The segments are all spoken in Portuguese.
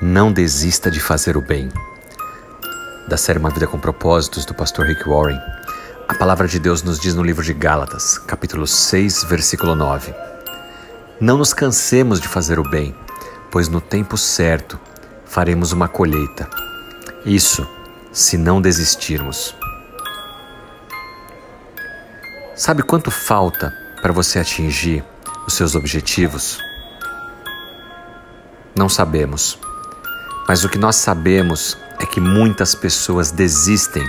Não desista de fazer o bem. Da série Uma Vida com Propósitos, do pastor Rick Warren, a palavra de Deus nos diz no livro de Gálatas, capítulo 6, versículo 9: Não nos cansemos de fazer o bem, pois no tempo certo faremos uma colheita. Isso, se não desistirmos. Sabe quanto falta para você atingir os seus objetivos? Não sabemos. Mas o que nós sabemos é que muitas pessoas desistem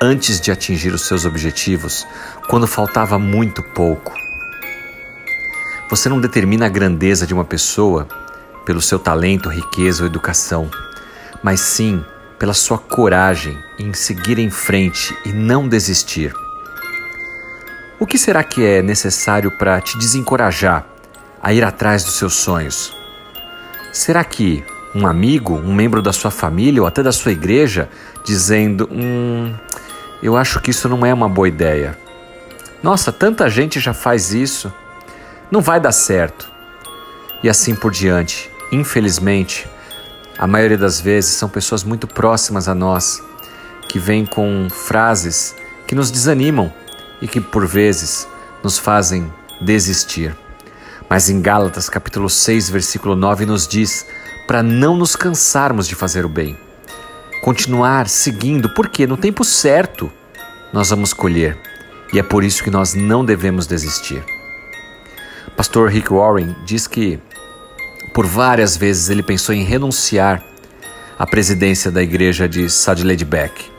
antes de atingir os seus objetivos quando faltava muito pouco. Você não determina a grandeza de uma pessoa pelo seu talento, riqueza ou educação, mas sim pela sua coragem em seguir em frente e não desistir. O que será que é necessário para te desencorajar a ir atrás dos seus sonhos? Será que um amigo, um membro da sua família ou até da sua igreja dizendo: Hum, eu acho que isso não é uma boa ideia. Nossa, tanta gente já faz isso. Não vai dar certo. E assim por diante. Infelizmente, a maioria das vezes são pessoas muito próximas a nós que vêm com frases que nos desanimam e que por vezes nos fazem desistir. Mas em Gálatas capítulo 6, versículo 9 nos diz para não nos cansarmos de fazer o bem. Continuar seguindo, porque no tempo certo nós vamos colher, e é por isso que nós não devemos desistir. Pastor Rick Warren diz que por várias vezes ele pensou em renunciar à presidência da igreja de Sadledebeck.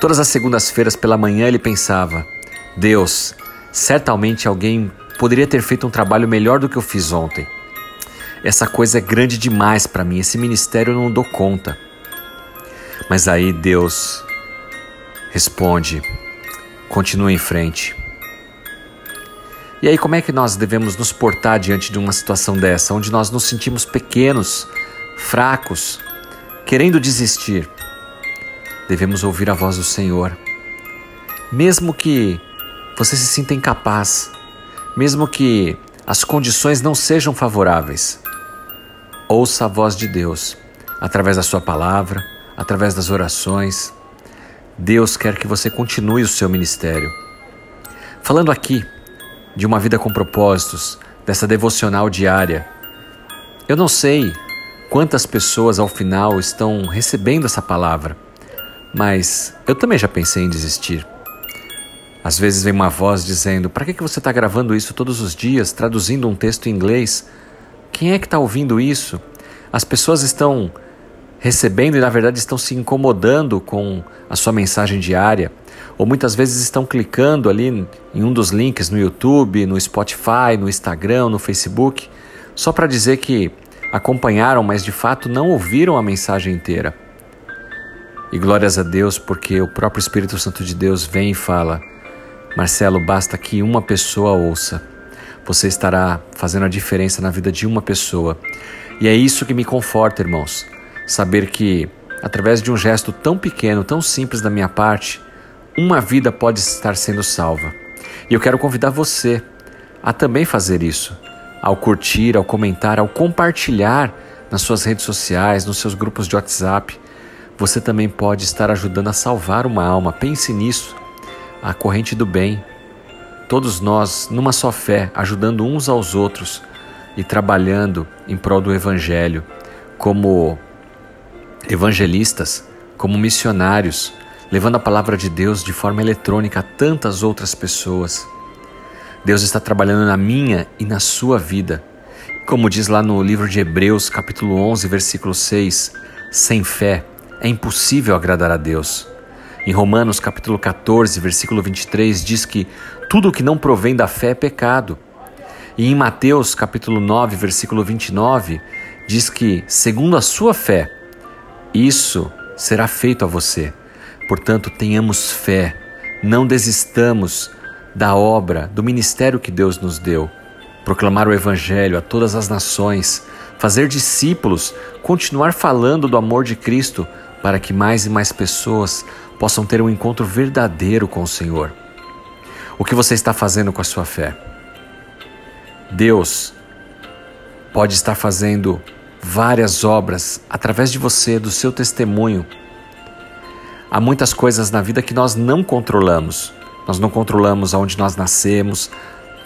Todas as segundas-feiras pela manhã ele pensava: Deus, certamente alguém poderia ter feito um trabalho melhor do que eu fiz ontem. Essa coisa é grande demais para mim, esse ministério eu não dou conta. Mas aí Deus responde: continue em frente. E aí, como é que nós devemos nos portar diante de uma situação dessa, onde nós nos sentimos pequenos, fracos, querendo desistir? Devemos ouvir a voz do Senhor. Mesmo que você se sinta incapaz, mesmo que as condições não sejam favoráveis, Ouça a voz de Deus através da sua palavra, através das orações. Deus quer que você continue o seu ministério. Falando aqui de uma vida com propósitos, dessa devocional diária, eu não sei quantas pessoas ao final estão recebendo essa palavra, mas eu também já pensei em desistir. Às vezes vem uma voz dizendo: Para que você está gravando isso todos os dias, traduzindo um texto em inglês? Quem é que está ouvindo isso? As pessoas estão recebendo e, na verdade, estão se incomodando com a sua mensagem diária, ou muitas vezes estão clicando ali em um dos links no YouTube, no Spotify, no Instagram, no Facebook, só para dizer que acompanharam, mas de fato não ouviram a mensagem inteira. E glórias a Deus, porque o próprio Espírito Santo de Deus vem e fala: Marcelo, basta que uma pessoa ouça você estará fazendo a diferença na vida de uma pessoa. E é isso que me conforta, irmãos. Saber que, através de um gesto tão pequeno, tão simples da minha parte, uma vida pode estar sendo salva. E eu quero convidar você a também fazer isso. Ao curtir, ao comentar, ao compartilhar nas suas redes sociais, nos seus grupos de WhatsApp, você também pode estar ajudando a salvar uma alma. Pense nisso. A corrente do bem todos nós numa só fé, ajudando uns aos outros e trabalhando em prol do Evangelho, como evangelistas, como missionários, levando a palavra de Deus de forma eletrônica a tantas outras pessoas. Deus está trabalhando na minha e na sua vida. Como diz lá no livro de Hebreus, capítulo 11, versículo 6, sem fé é impossível agradar a Deus. Em Romanos capítulo 14, versículo 23 diz que tudo que não provém da fé é pecado. E em Mateus capítulo 9, versículo 29 diz que segundo a sua fé isso será feito a você. Portanto, tenhamos fé, não desistamos da obra, do ministério que Deus nos deu. Proclamar o Evangelho a todas as nações, fazer discípulos, continuar falando do amor de Cristo para que mais e mais pessoas possam ter um encontro verdadeiro com o Senhor. O que você está fazendo com a sua fé? Deus pode estar fazendo várias obras através de você, do seu testemunho. Há muitas coisas na vida que nós não controlamos. Nós não controlamos aonde nós nascemos,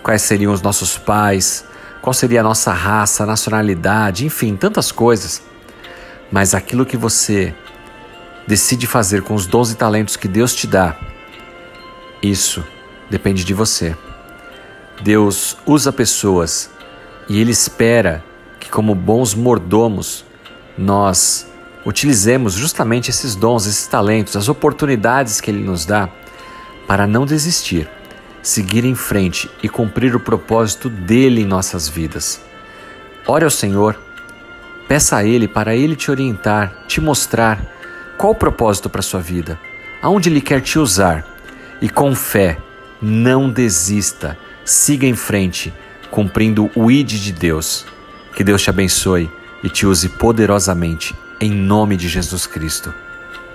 quais seriam os nossos pais, qual seria a nossa raça, nacionalidade, enfim, tantas coisas. Mas aquilo que você decide fazer com os dons e talentos que Deus te dá, isso depende de você. Deus usa pessoas e Ele espera que, como bons mordomos, nós utilizemos justamente esses dons, esses talentos, as oportunidades que Ele nos dá para não desistir, seguir em frente e cumprir o propósito dele em nossas vidas. Ore ao Senhor, peça a Ele para Ele te orientar, te mostrar qual o propósito para a sua vida, aonde Ele quer te usar e com fé, não desista, siga em frente, cumprindo o ID de Deus. Que Deus te abençoe e te use poderosamente, em nome de Jesus Cristo.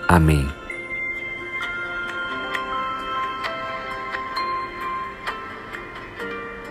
Amém.